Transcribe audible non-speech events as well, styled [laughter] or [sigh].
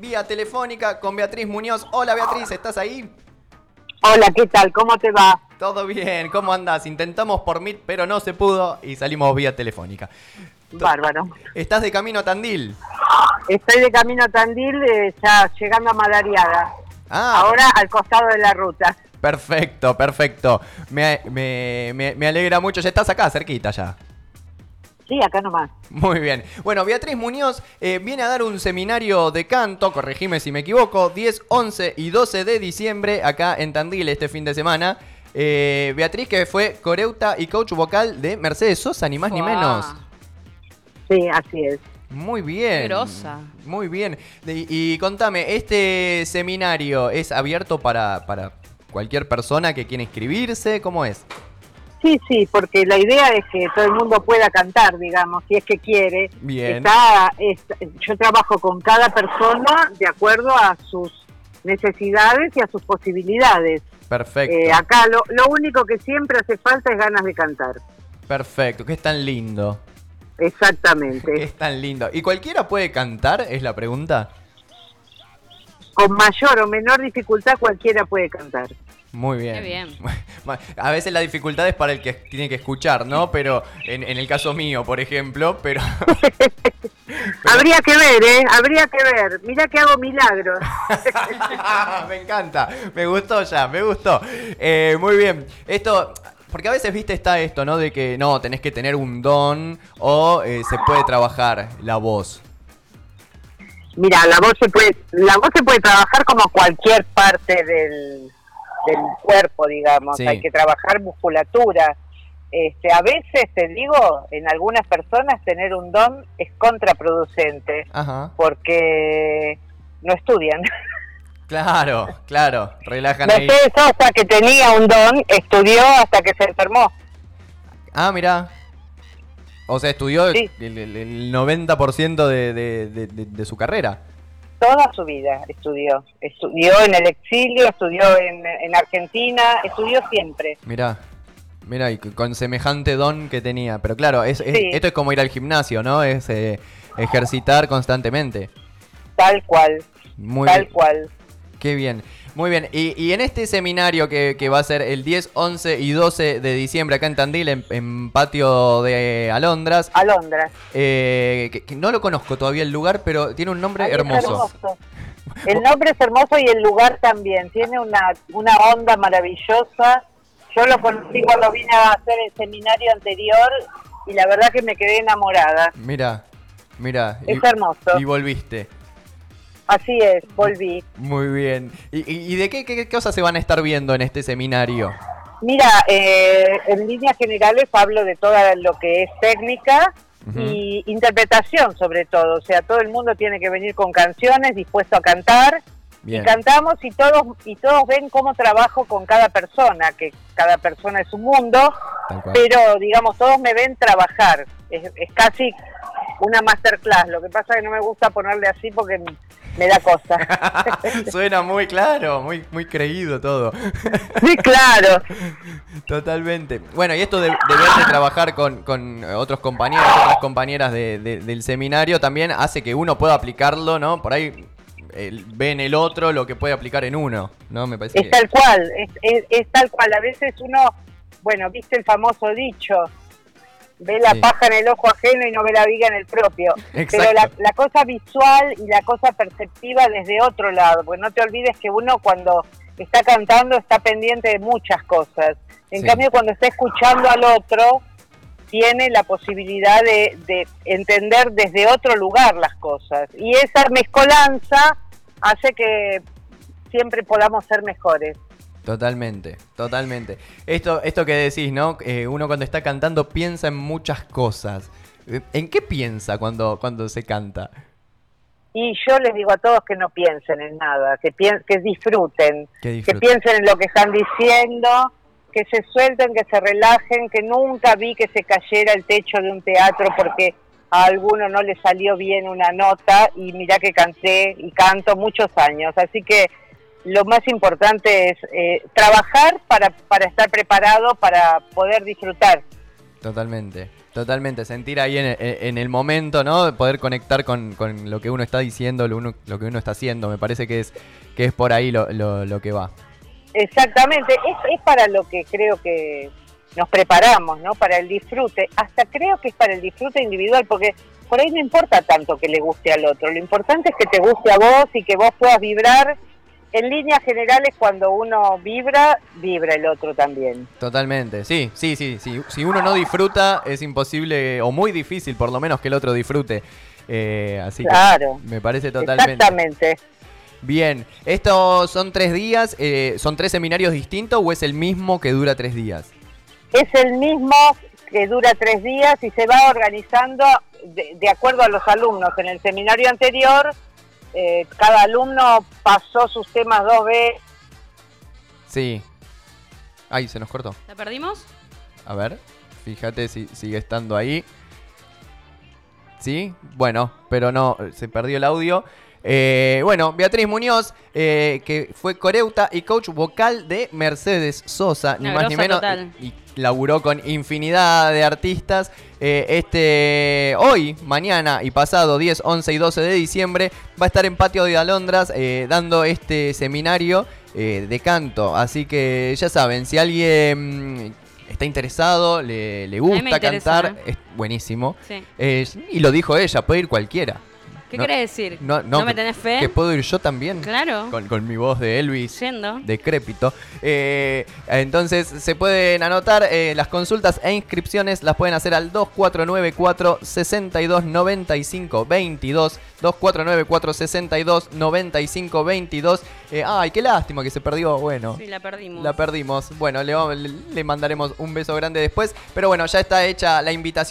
Vía telefónica con Beatriz Muñoz. Hola Beatriz, ¿estás ahí? Hola, ¿qué tal? ¿Cómo te va? Todo bien, ¿cómo andás? Intentamos por Meet, pero no se pudo y salimos vía telefónica. Bárbaro. ¿Estás de camino a Tandil? Estoy de camino a Tandil, eh, ya llegando a Madariaga. Ah, Ahora al costado de la ruta. perfecto, perfecto. Me, me- me- me alegra mucho. Ya estás acá, cerquita ya. Sí, acá nomás. Muy bien. Bueno, Beatriz Muñoz eh, viene a dar un seminario de canto, corregime si me equivoco, 10, 11 y 12 de diciembre acá en Tandil este fin de semana. Eh, Beatriz que fue coreuta y coach vocal de Mercedes Sosa, ni más ni menos. Sí, así es. Muy bien. Grosa. Muy bien. De- y contame, ¿este seminario es abierto para, para cualquier persona que quiera inscribirse? ¿Cómo es? Sí, sí, porque la idea es que todo el mundo pueda cantar, digamos, si es que quiere. Bien. Está, es- yo trabajo con cada persona de acuerdo a sus necesidades y a sus posibilidades. Perfecto. Eh, acá lo, lo único que siempre hace falta es ganas de cantar. Perfecto. Que es tan lindo. Exactamente. [laughs] Es tan lindo. ¿Y cualquiera puede cantar? Es la pregunta. Con mayor o menor dificultad cualquiera puede cantar. Muy bien. Qué bien. [laughs] A veces la dificultad es para el que tiene que escuchar, ¿no? Pero en, en el caso mío, por ejemplo, pero... [laughs] Habría que ver, ¿eh? Habría que ver. Mira que hago milagros. [laughs] me encanta, me gustó ya, me gustó. Eh, muy bien, esto... Porque a veces, viste, está esto, ¿no? De que no, tenés que tener un don o eh, se puede trabajar la voz. Mira, la voz se puede, la voz se puede trabajar como cualquier parte del, del cuerpo, digamos. Sí. Hay que trabajar musculatura. Este, a veces te digo, en algunas personas tener un don es contraproducente Ajá. porque no estudian. Claro, claro, relajan ahí. Mercedes Sosa, que tenía un don, estudió hasta que se enfermó. Ah, mira. O sea, estudió Sí. el, el- el 90% de, de- de- su carrera. Toda su vida estudió. Estudió en el exilio, estudió en, en Argentina, estudió siempre. Mirá, mirá, y con semejante don que tenía. Pero claro, es, es- Sí. esto es como ir al gimnasio, ¿no? Es eh, ejercitar constantemente. Tal cual, Muy tal bien. cual. Qué bien. Muy bien. Y, y en este seminario que, que va a ser el 10, 11 y 12 de diciembre acá en Tandil, en, en patio de Alondras, Alondra. eh, que, que no lo conozco todavía el lugar, pero tiene un nombre Ay, es hermoso. El nombre es hermoso y el lugar también. Tiene una, una onda maravillosa. Yo lo conocí cuando vine a hacer el seminario anterior y la verdad que me quedé enamorada. Mira, mira. Es hermoso. Y volviste. Así es, volví. Muy bien. ¿Y, de qué, qué- qué cosas se van a estar viendo en este seminario? Mira, eh, en líneas generales hablo de todo lo que es técnica y interpretación sobre todo. O sea, todo el mundo tiene que venir con canciones, dispuesto a cantar. Bien. Y cantamos y todos y todos ven cómo trabajo con cada persona, que cada persona es un mundo, pero digamos, todos me ven trabajar. Es, es casi una masterclass. Lo que pasa es que no me gusta ponerle así porque me da cosa. [laughs] Suena muy claro, muy, muy creído todo. sí, claro. Totalmente. Bueno, y esto de, de verte trabajar con, con otros compañeros, otras compañeras de- de- del seminario también hace que uno pueda aplicarlo, ¿no? Por ahí el- ve en el otro lo que puede aplicar en uno, ¿no? Me parece Es que... tal cual, es, es- es tal cual. A veces uno, bueno, viste el famoso dicho, ve la Sí. paja en el ojo ajeno y no ve la viga en el propio. Pero la, la cosa visual y la cosa perceptiva desde otro lado, porque no te olvides que uno cuando está cantando está pendiente de muchas cosas. En Sí. cambio, cuando está escuchando al otro, tiene la posibilidad de, de entender desde otro lugar las cosas. Y esa mezcolanza hace que siempre podamos ser mejores. Totalmente, totalmente. Esto, esto que decís, ¿no? Eh, uno cuando está cantando piensa en muchas cosas. Eh, ¿En qué piensa cuando, cuando se canta? Y yo les digo a todos que no piensen en nada, que, pien- que disfruten, Que que disfruten. piensen en lo que están diciendo, que se suelten, que se relajen, que nunca vi que se cayera el techo de un teatro porque a alguno no le salió bien una nota y mirá que canté y canto muchos años. Así que lo más importante es eh, trabajar para, para estar preparado, para poder disfrutar. Totalmente. Totalmente, sentir ahí en, en el momento, ¿no? Poder conectar con, con, lo que uno está diciendo, lo, uno, lo que uno está haciendo. Me parece que es, que es por ahí lo, lo, lo que va. Exactamente, es, es para lo que creo que nos preparamos, ¿no? Para el disfrute. Hasta creo que es para el disfrute individual, porque por ahí no importa tanto que le guste al otro. Lo importante es que te guste a vos y que vos puedas vibrar en líneas generales, cuando uno vibra, vibra el otro también. Totalmente, sí, sí, sí. sí. Si uno no disfruta, es imposible, o muy difícil por lo menos, que el otro disfrute. Eh, así claro. que me parece totalmente. Exactamente. Bien, ¿estos son tres días? Eh, ¿Son tres seminarios distintos o es el mismo que dura tres días? Es el mismo que dura tres días y se va organizando de, de acuerdo a los alumnos. En el seminario anterior eh, cada alumno pasó sus temas dos veces. Sí. Ay, se nos cortó. ¿La perdimos? A ver, fíjate si sigue estando ahí. ¿Sí? Bueno, pero no, se perdió el audio. Eh, bueno, Beatriz Muñoz, eh, que fue coreuta y coach vocal de Mercedes Sosa, ni más ni menos. Y, laburó con infinidad de artistas. Eh, este hoy, mañana y pasado, 10, 11 y 12 de diciembre, va a estar en Patio de Alondras dando este seminario de canto. Así que ya saben, si alguien está interesado, le, le gusta cantar, es buenísimo. Sí. y lo dijo ella, puede ir cualquiera. ¿Qué no, quiere decir? No, no, me tenés fe? Que puedo ir yo también. Claro. Con, con mi voz de Elvis. Yendo. Decrépito. Eh, entonces se pueden anotar eh, las consultas e inscripciones. Las pueden hacer al 2494 6295 22. 2494 6295 22. Eh, ay, qué lástima que se perdió. Bueno. Sí, la perdimos. La perdimos. Bueno, le, le mandaremos un beso grande después. Pero bueno, ya está hecha la invitación.